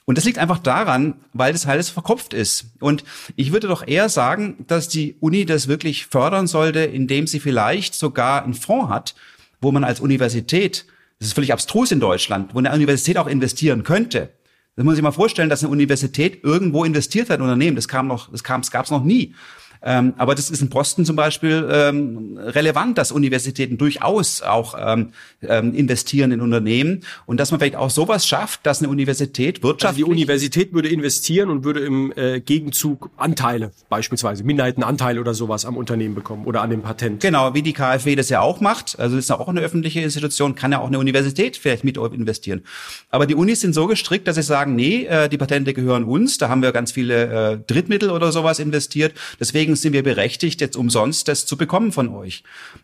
Und das liegt einfach daran, weil das alles verkopft ist. Und ich würde doch eher sagen, dass die Uni das wirklich fördern sollte, indem sie vielleicht sogar einen Fonds hat, wo man als Universität, das ist völlig abstrus in Deutschland, wo eine Universität auch investieren könnte. Das muss ich mal vorstellen, dass eine Universität irgendwo investiert hat in Unternehmen. Das kam noch, das kam, das gab es noch nie. Ähm, aber das ist in Boston zum Beispiel ähm, relevant, dass Universitäten durchaus auch ähm, ähm, investieren in Unternehmen und dass man vielleicht auch sowas schafft, dass eine Universität wirtschaftlich... Also die Universität würde investieren und würde im äh, Gegenzug Anteile, beispielsweise Minderheitenanteile oder sowas am Unternehmen bekommen oder an dem Patent. Genau, wie die KfW das ja auch macht. Also ist ja auch eine öffentliche Institution, kann ja auch eine Universität vielleicht mit investieren. Aber die Unis sind so gestrickt, dass sie sagen, nee, äh, die Patente gehören uns, da haben wir ganz viele äh, Drittmittel oder sowas investiert. Deswegen deswegen sind wir berechtigt, jetzt umsonst das zu bekommen von euch.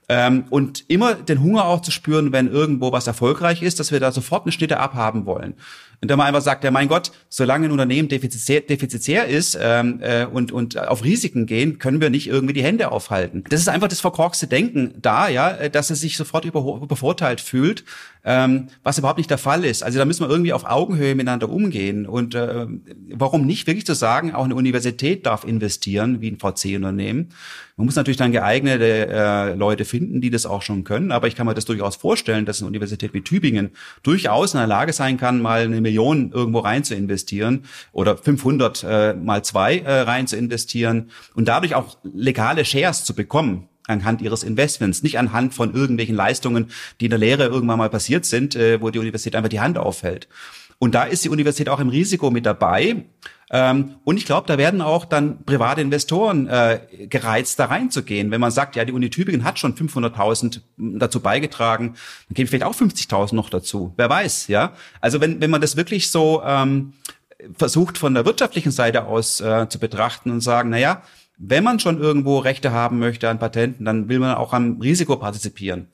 Ähm, und immer den Hunger auch zu spüren, wenn irgendwo was erfolgreich ist, dass wir da sofort eine Schnitte abhaben wollen. Und dann man einfach sagt, ja mein Gott, solange ein Unternehmen defizitär, defizitär ist ähm, äh, und, und auf Risiken gehen, können wir nicht irgendwie die Hände aufhalten. Das ist einfach das verkorkste Denken da, ja, äh, dass es sich sofort über, übervorteilt fühlt, ähm, was überhaupt nicht der Fall ist. Also da müssen wir irgendwie auf Augenhöhe miteinander umgehen. Und äh, warum nicht wirklich zu sagen, auch eine Universität darf investieren, wie ein VC-Unternehmen. Man muss natürlich dann geeignete äh, Leute finden, die das auch schon können. Aber ich kann mir das durchaus vorstellen, dass eine Universität wie Tübingen durchaus in der Lage sein kann, mal eine Million irgendwo rein zu investieren oder 500 äh, mal zwei äh, rein zu investieren und dadurch auch legale Shares zu bekommen anhand ihres Investments, nicht anhand von irgendwelchen Leistungen, die in der Lehre irgendwann mal passiert sind, äh, wo die Universität einfach die Hand aufhält. Und da ist die Universität auch im Risiko mit dabei. Ähm, und ich glaube, da werden auch dann private Investoren äh, gereizt, da reinzugehen. Wenn man sagt, ja, die Uni Tübingen hat schon 500.000 dazu beigetragen, dann geben vielleicht auch 50.000 noch dazu. Wer weiß, ja? Also wenn, wenn man das wirklich so ähm, versucht von der wirtschaftlichen Seite aus äh, zu betrachten und sagen, na ja, wenn man schon irgendwo Rechte haben möchte an Patenten, dann will man auch am Risiko partizipieren.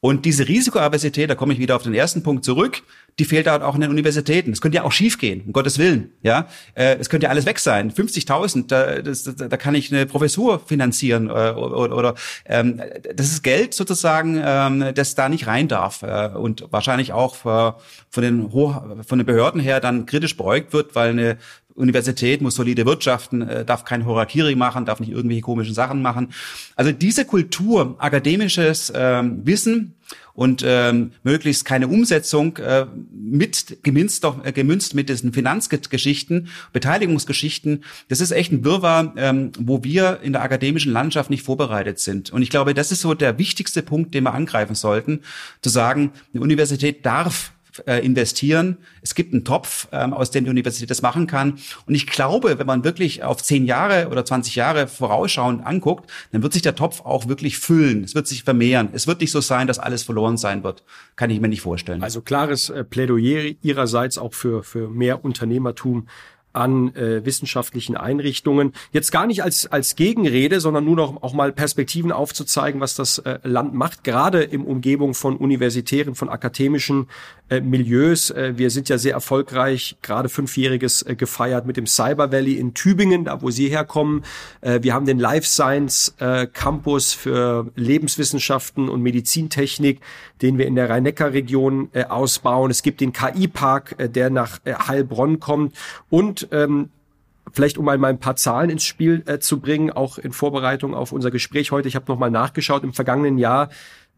Und diese Risikoaversität, da komme ich wieder auf den ersten Punkt zurück, die fehlt halt auch in den Universitäten. Es könnte ja auch schiefgehen, um Gottes Willen. Ja, äh, es könnte ja alles weg sein. 50.000, da, das, da, kann ich eine Professur finanzieren äh, oder, oder ähm, das ist Geld sozusagen, ähm, das da nicht rein darf äh, und wahrscheinlich auch von den Hoch von den Behörden her dann kritisch beäugt wird, weil eine Universität muss solide wirtschaften, äh, darf kein Horakiri machen, darf nicht irgendwelche komischen Sachen machen. Also diese Kultur, akademisches ähm, Wissen und ähm, möglichst keine Umsetzung äh, mit gemünzt, doch, äh, gemünzt mit diesen Finanzgeschichten, Beteiligungsgeschichten. Das ist echt ein Wirrwarr, ähm, wo wir in der akademischen Landschaft nicht vorbereitet sind. Und ich glaube, das ist so der wichtigste Punkt, den wir angreifen sollten, zu sagen, eine Universität darf äh, investieren. Es gibt einen Topf, ähm, aus dem die Universität das machen kann. Und ich glaube, wenn man wirklich auf zehn Jahre oder 20 Jahre vorausschauend anguckt, dann wird sich der Topf auch wirklich füllen. Es wird sich vermehren. Es wird nicht so sein, dass alles verloren sein wird. Kann ich mir nicht vorstellen. Also klares äh, Plädoyer Ihrerseits auch für, für mehr Unternehmertum an äh, wissenschaftlichen Einrichtungen. Jetzt gar nicht als, als Gegenrede, sondern nur noch auch mal Perspektiven aufzuzeigen, was das äh, Land macht, gerade im Umgebung von universitären, von akademischen äh, Milieus. Äh, wir sind ja sehr erfolgreich, gerade Fünfjähriges äh, gefeiert mit dem Cyber Valley in Tübingen, da wo Sie herkommen. Äh, wir haben den Life Science äh, Campus für Lebenswissenschaften und Medizintechnik, den wir in der Rhein-Neckar-Region äh, ausbauen. Es gibt den KI-Park, äh, der nach äh, Heilbronn kommt und ähm, vielleicht um einmal ein paar Zahlen ins Spiel äh, zu bringen, auch in Vorbereitung auf unser Gespräch heute. Ich habe noch mal nachgeschaut. Im vergangenen Jahr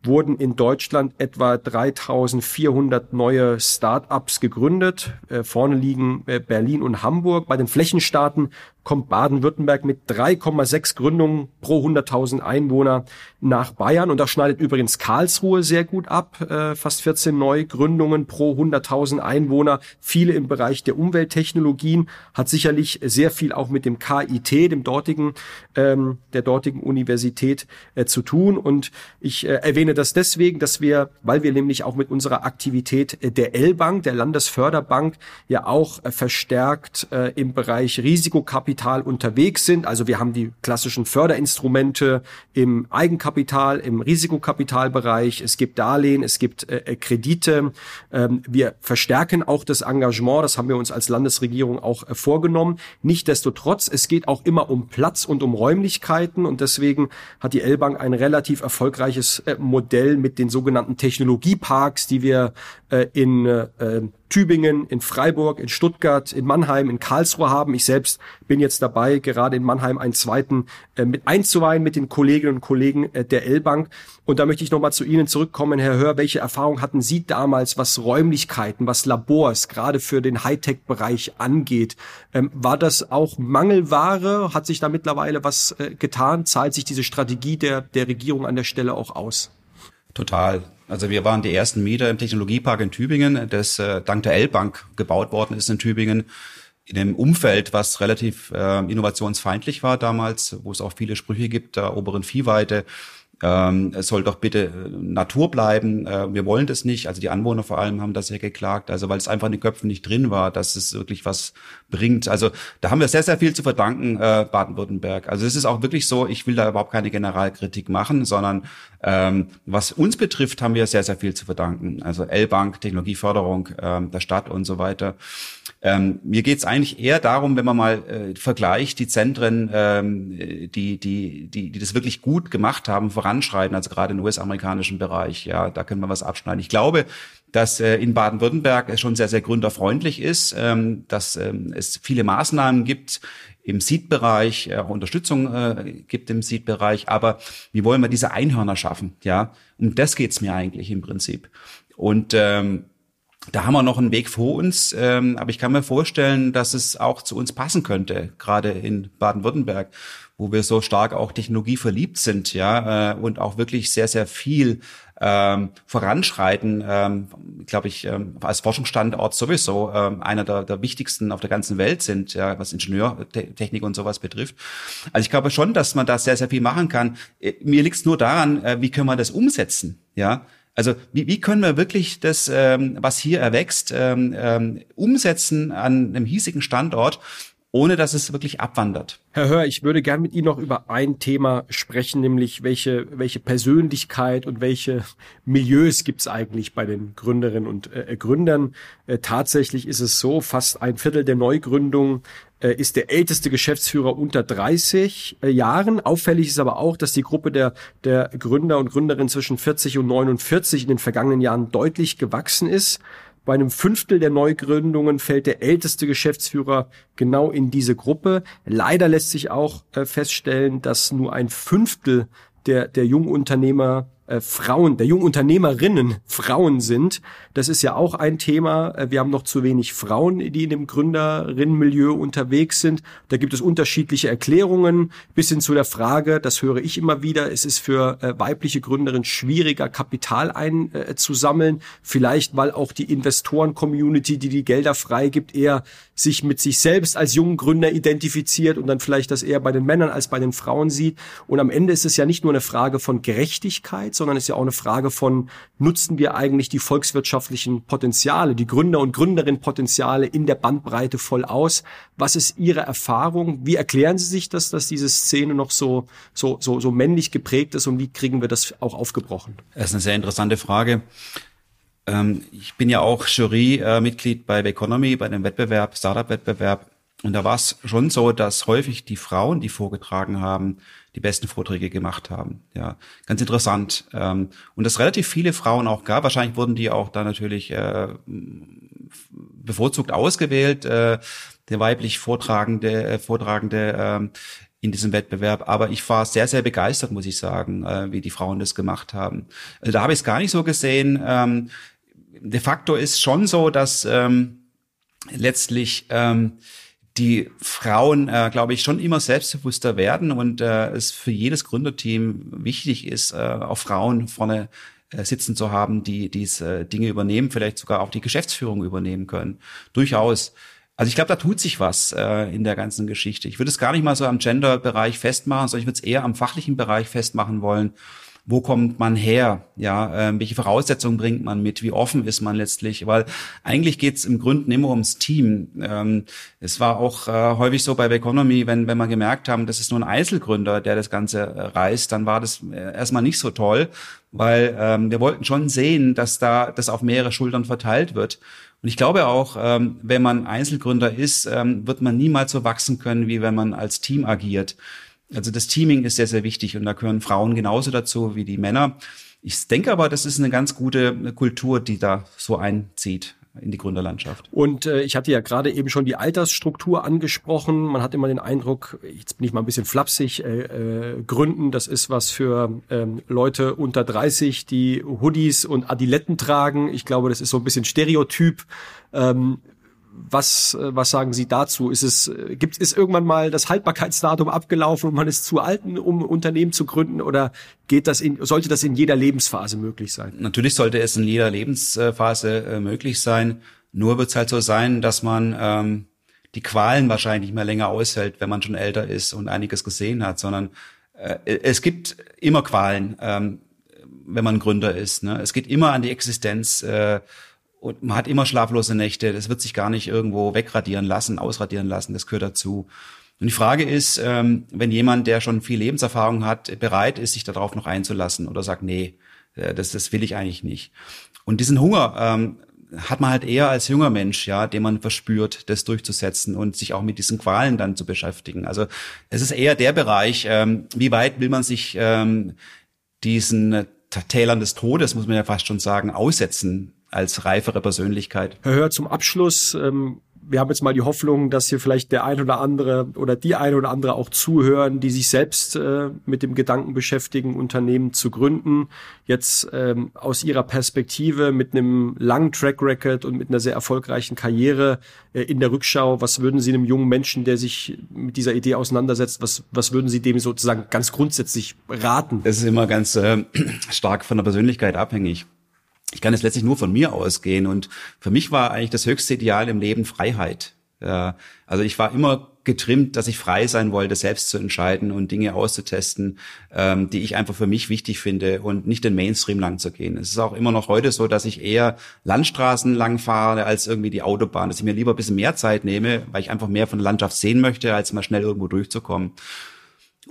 wurden in Deutschland etwa 3400 neue Start-ups gegründet. Äh, vorne liegen äh, Berlin und Hamburg. Bei den Flächenstaaten kommt Baden-Württemberg mit 3,6 Gründungen pro 100.000 Einwohner nach Bayern. Und da schneidet übrigens Karlsruhe sehr gut ab. Äh, fast 14 Neugründungen pro 100.000 Einwohner. Viele im Bereich der Umwelttechnologien. Hat sicherlich sehr viel auch mit dem KIT, dem dortigen, ähm, der dortigen Universität äh, zu tun. Und ich äh, erwähne das deswegen, dass wir, weil wir nämlich auch mit unserer Aktivität äh, der L-Bank, der Landesförderbank, ja auch äh, verstärkt äh, im Bereich Risikokapital Eigenkapital unterwegs sind. Also wir haben die klassischen Förderinstrumente im Eigenkapital, im Risikokapitalbereich. Es gibt Darlehen, es gibt äh, Kredite. Ähm, wir verstärken auch das Engagement. Das haben wir uns als Landesregierung auch äh, vorgenommen. Nichtsdestotrotz, es geht auch immer um Platz und um Räumlichkeiten. Und deswegen hat die L-Bank ein relativ erfolgreiches äh, Modell mit den sogenannten Technologieparks, die wir äh, in äh, Tübingen, in Freiburg, in Stuttgart, in Mannheim, in Karlsruhe haben. Ich selbst bin jetzt dabei, gerade in Mannheim einen zweiten äh, mit einzuweihen mit den Kolleginnen und Kollegen äh, der L-Bank. Und da möchte ich nochmal zu Ihnen zurückkommen, Herr Hör. Welche Erfahrung hatten Sie damals, was Räumlichkeiten, was Labors, gerade für den Hightech-Bereich angeht? Ähm, war das auch Mangelware? Hat sich da mittlerweile was äh, getan? Zahlt sich diese Strategie der, der Regierung an der Stelle auch aus? Total. Also wir waren die ersten Mieter im Technologiepark in Tübingen, das äh, dank der L-Bank gebaut worden ist in Tübingen in einem Umfeld, was relativ äh, innovationsfeindlich war damals, wo es auch viele Sprüche gibt, der oberen Viehweite, ähm, es soll doch bitte äh, Natur bleiben. Äh, wir wollen das nicht. Also die Anwohner vor allem haben das ja geklagt, also weil es einfach in den Köpfen nicht drin war, dass es wirklich was bringt. Also da haben wir sehr, sehr viel zu verdanken, äh, Baden-Württemberg. Also es ist auch wirklich so, ich will da überhaupt keine Generalkritik machen, sondern ähm, was uns betrifft, haben wir sehr, sehr viel zu verdanken. Also L-Bank, Technologieförderung ähm, der Stadt und so weiter. Ähm, mir geht es eigentlich eher darum, wenn man mal äh, vergleicht, die Zentren, ähm, die, die, die, die das wirklich gut gemacht haben, voranschreiten, also gerade im US-amerikanischen Bereich, ja, da können wir was abschneiden. Ich glaube, dass äh, in Baden-Württemberg es schon sehr, sehr gründerfreundlich ist, ähm, dass ähm, es viele Maßnahmen gibt im Seed-Bereich, auch Unterstützung äh, gibt im Seed-Bereich, aber wie wollen wir diese Einhörner schaffen? Ja, um das geht's mir eigentlich im Prinzip. Und ähm, da haben wir noch einen Weg vor uns, ähm, aber ich kann mir vorstellen, dass es auch zu uns passen könnte, gerade in Baden-Württemberg, wo wir so stark auch Technologie verliebt sind, ja, äh, und auch wirklich sehr, sehr viel ähm, voranschreiten, ähm, glaube ich, ähm, als Forschungsstandort sowieso ähm, einer der, der wichtigsten auf der ganzen Welt sind, ja, was Ingenieurtechnik und sowas betrifft. Also ich glaube schon, dass man da sehr, sehr viel machen kann. Äh, mir liegt es nur daran, äh, wie können wir das umsetzen, ja. Also wie, wie können wir wirklich das, ähm, was hier erwächst, ähm, ähm, umsetzen an einem hiesigen Standort, ohne dass es wirklich abwandert? Herr Hör, ich würde gern mit Ihnen noch über ein Thema sprechen, nämlich welche, welche Persönlichkeit und welche Milieus gibt es eigentlich bei den Gründerinnen und äh, Gründern. Äh, tatsächlich ist es so, fast ein Viertel der Neugründungen äh, ist der älteste Geschäftsführer unter 30 äh, Jahren. Auffällig ist aber auch, dass die Gruppe der, der Gründer und Gründerinnen zwischen 40 und 49 in den vergangenen Jahren deutlich gewachsen ist. Bei einem Fünftel der Neugründungen fällt der älteste Geschäftsführer genau in diese Gruppe. Leider lässt sich auch äh, feststellen, dass nur ein Fünftel der, der Jungunternehmer äh, Frauen, der jungen Unternehmerinnen Frauen sind. Das ist ja auch ein Thema. Äh, wir haben noch zu wenig Frauen, die in dem Gründerinnenmilieu unterwegs sind. Da gibt es unterschiedliche Erklärungen bis hin zu der Frage, das höre ich immer wieder, es ist für äh, weibliche Gründerinnen schwieriger, Kapital einzusammeln. Vielleicht, weil auch die Investoren-Community, die die Gelder freigibt, eher sich mit sich selbst als jungen Gründer identifiziert und dann vielleicht das eher bei den Männern als bei den Frauen sieht. Und am Ende ist es ja nicht nur eine Frage von Gerechtigkeit, sondern es ist ja auch eine Frage von, nutzen wir eigentlich die volkswirtschaftlichen Potenziale, die Gründer- und Gründerinnenpotenziale in der Bandbreite voll aus? Was ist Ihre Erfahrung? Wie erklären Sie sich das, dass diese Szene noch so, so, so, so männlich geprägt ist und wie kriegen wir das auch aufgebrochen? Das ist eine sehr interessante Frage. Ähm, ich bin ja auch Jury-Mitglied bei Economy, bei dem Wettbewerb, Startup-Wettbewerb. Und da war es schon so, dass häufig die Frauen, die vorgetragen haben, die besten Vorträge gemacht haben. Ja, ganz interessant. Ähm, und es relativ viele Frauen auch gab. Wahrscheinlich wurden die auch da natürlich äh, bevorzugt ausgewählt, äh, der weiblich Vortragende, äh, Vortragende ähm, in diesem Wettbewerb. Aber ich war sehr, sehr begeistert, muss ich sagen, wie die Frauen das gemacht haben. Also da habe ich es gar nicht so gesehen. Ähm, de facto ist schon so, dass letztlich die Frauen, äh, glaube ich, schon immer selbstbewusster werden und äh, es für jedes Gründerteam wichtig ist, äh, auch Frauen vorne äh, sitzen zu haben, die diese Dinge übernehmen, vielleicht sogar auch die Geschäftsführung übernehmen können. Durchaus. Also ich glaube, da tut sich was äh, in der ganzen Geschichte. Ich würde es gar nicht mal so am Gender-Bereich festmachen, sondern ich würde es eher am fachlichen Bereich festmachen wollen wo kommt man her, ja, äh, welche Voraussetzungen bringt man mit, wie offen ist man letztlich, weil eigentlich geht's im Grunde immer ums Team. Ähm, es war auch äh, häufig so bei Economy, wenn, wenn wir gemerkt haben, das ist nur ein Einzelgründer, der das Ganze äh, reißt, dann war das äh, erstmal nicht so toll, weil ähm, wir wollten schon sehen, dass da das auf mehrere Schultern verteilt wird. Und ich glaube auch, ähm, wenn man Einzelgründer ist, ähm, wird man niemals so wachsen können, wie wenn man als Team agiert. Also das Teaming ist sehr, sehr wichtig und da gehören Frauen genauso dazu wie die Männer. Ich denke aber, das ist eine ganz gute Kultur, die da so einzieht in die Gründerlandschaft. Und äh, ich hatte ja gerade eben schon die Altersstruktur angesprochen. Man hat immer den Eindruck, jetzt bin ich mal ein bisschen flapsig, äh, äh, Gründen, das ist was für ähm, Leute unter 30, die Hoodies und Adiletten tragen. Ich glaube, das ist so ein bisschen Stereotyp. Ähm, was, äh, was sagen Sie dazu? Ist es, äh, gibt, ist irgendwann mal das Haltbarkeitsdatum abgelaufen und man ist zu alt, um Unternehmen zu gründen oder geht das in, sollte das in jeder Lebensphase möglich sein? Natürlich sollte es in jeder Lebensphase äh, möglich sein. Nur wird es halt so sein, dass man ähm, die Qualen wahrscheinlich nicht mehr länger aushält, wenn man schon älter ist und einiges gesehen hat, sondern äh, es gibt immer Qualen, ähm, wenn man Gründer ist. Ne? Es geht immer an die Existenz. Äh, und man hat immer schlaflose Nächte. Das wird sich gar nicht irgendwo wegradieren lassen, ausradieren lassen. Das gehört dazu. Und die Frage ist, ähm, wenn jemand, der schon viel Lebenserfahrung hat, bereit ist, sich darauf noch einzulassen oder sagt, nee, äh, das, das will ich eigentlich nicht. Und diesen Hunger ähm, hat man halt eher als junger Mensch, ja, den man verspürt, das durchzusetzen und sich auch mit diesen Qualen dann zu beschäftigen. Also es ist eher der Bereich, ähm, wie weit will man sich ähm, diesen Tälern des Todes, muss man ja fast schon sagen, aussetzen als reifere Persönlichkeit. Herr Hör, zum Abschluss, ähm, wir haben jetzt mal die Hoffnung, dass hier vielleicht der ein oder andere oder die eine oder andere auch zuhören, die sich selbst äh, mit dem Gedanken beschäftigen, Unternehmen zu gründen. Jetzt ähm, aus ihrer Perspektive mit einem langen Track Record und mit einer sehr erfolgreichen Karriere äh, in der Rückschau, was würden Sie einem jungen Menschen, der sich mit dieser Idee auseinandersetzt, was, was würden Sie dem sozusagen ganz grundsätzlich raten? Das ist immer ganz äh, stark von der Persönlichkeit abhängig ich kann jetzt letztlich nur von mir ausgehen und für mich war eigentlich das höchste Ideal im Leben Freiheit. Also ich war immer getrimmt, dass ich frei sein wollte, selbst zu entscheiden und Dinge auszutesten, ähm, die ich einfach für mich wichtig finde und nicht den Mainstream lang zu gehen. Es ist auch immer noch heute so, dass ich eher Landstraßen lang fahre als irgendwie die Autobahn, dass ich mir lieber ein bisschen mehr Zeit nehme, weil ich einfach mehr von der Landschaft sehen möchte, als mal schnell irgendwo durchzukommen.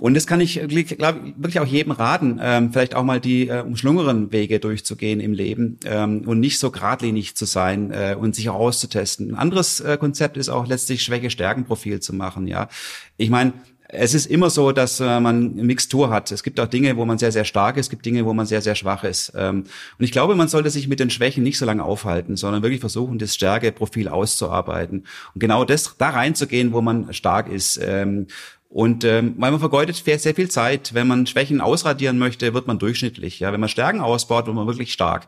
Und das kann ich, glaube wirklich auch jedem raten, ähm, vielleicht auch mal die äh, umschlungeren Wege durchzugehen im Leben ähm, und nicht so geradlinig zu sein äh, und sich auch auszutesten. Ein anderes äh, Konzept ist auch letztlich Schwäche-Stärken-Profil zu machen. Ja, ich meine, es ist immer so, dass äh, man eine Mixtur hat. Es gibt auch Dinge, wo man sehr, sehr stark ist, es gibt Dinge, wo man sehr, sehr schwach ist. Ähm, und ich glaube, man sollte sich mit den Schwächen nicht so lange aufhalten, sondern wirklich versuchen, das Stärkeprofil auszuarbeiten. Und genau das da reinzugehen, wo man stark ist. Ähm, Und ähm, weil man vergeudet sehr viel Zeit. Wenn man Schwächen ausradieren möchte, wird man durchschnittlich. Ja, wenn man Stärken ausbaut, wird man wirklich stark.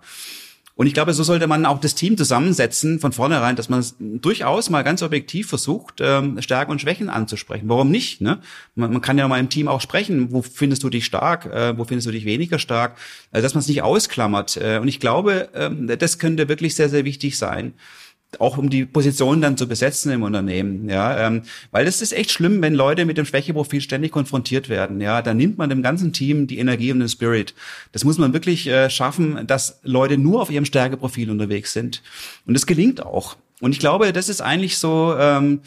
Und ich glaube, so sollte man auch das Team zusammensetzen von vornherein, dass man durchaus mal ganz objektiv versucht, ähm, Stärken und Schwächen anzusprechen. Warum nicht? Ne? Man, man kann ja mal im Team auch sprechen, wo findest du dich stark, äh, wo findest du dich weniger stark, also dass man es nicht ausklammert. Äh, und ich glaube, ähm, das könnte wirklich sehr, sehr wichtig sein auch um die Position dann zu besetzen im Unternehmen, ja, ähm, weil es ist echt schlimm, wenn Leute mit dem Schwächeprofil ständig konfrontiert werden, ja, da nimmt man dem ganzen Team die Energie und den Spirit. Das muss man wirklich äh, schaffen, dass Leute nur auf ihrem Stärkeprofil unterwegs sind und das gelingt auch. Und ich glaube, das ist eigentlich so ähm,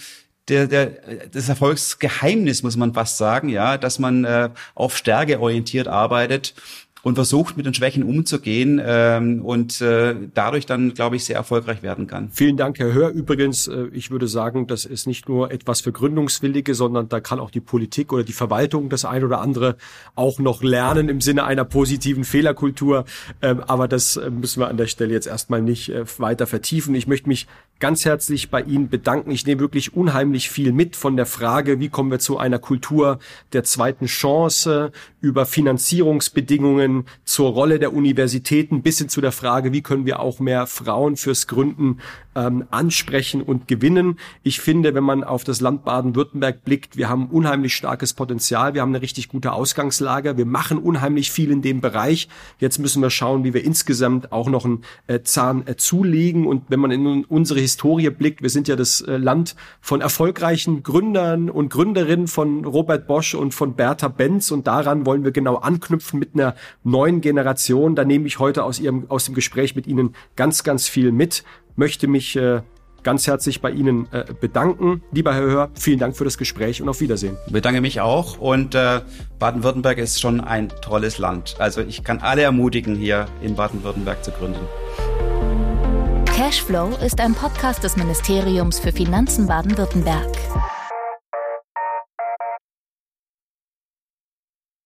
der, der, das Erfolgsgeheimnis, muss man fast sagen, ja, dass man äh, auf Stärke orientiert arbeitet und versucht, mit den Schwächen umzugehen ähm, und äh, dadurch dann, glaube ich, sehr erfolgreich werden kann. Vielen Dank, Herr Hör. Übrigens, äh, ich würde sagen, das ist nicht nur etwas für Gründungswillige, sondern da kann auch die Politik oder die Verwaltung das ein oder andere auch noch lernen im Sinne einer positiven Fehlerkultur. Ähm, aber das äh, müssen wir an der Stelle jetzt erstmal nicht äh, weiter vertiefen. Ich möchte mich ganz herzlich bei Ihnen bedanken. Ich nehme wirklich unheimlich viel mit von der Frage, wie kommen wir zu einer Kultur der zweiten Chance über Finanzierungsbedingungen zur Rolle der Universitäten bis hin zu der Frage, wie können wir auch mehr Frauen fürs Gründen ähm, ansprechen und gewinnen. Ich finde, wenn man auf das Land Baden-Württemberg blickt, wir haben unheimlich starkes Potenzial, wir haben eine richtig gute Ausgangslage, wir machen unheimlich viel in dem Bereich. Jetzt müssen wir schauen, wie wir insgesamt auch noch einen äh, Zahn äh, zulegen. Und wenn man in unsere Historie blickt, wir sind ja das äh, Land von erfolgreichen Gründern und Gründerinnen von Robert Bosch und von Bertha Benz und daran wollen wir genau anknüpfen mit einer neuen Generation. Da nehme ich heute aus Ihrem aus dem Gespräch mit Ihnen ganz ganz viel mit möchte mich äh, ganz herzlich bei Ihnen äh, bedanken. Lieber Herr Hör, vielen Dank für das Gespräch und auf Wiedersehen. Ich bedanke mich auch und äh, Baden-Württemberg ist schon ein tolles Land. Also ich kann alle ermutigen, hier in Baden-Württemberg zu gründen. Cashflow ist ein Podcast des Ministeriums für Finanzen Baden-Württemberg.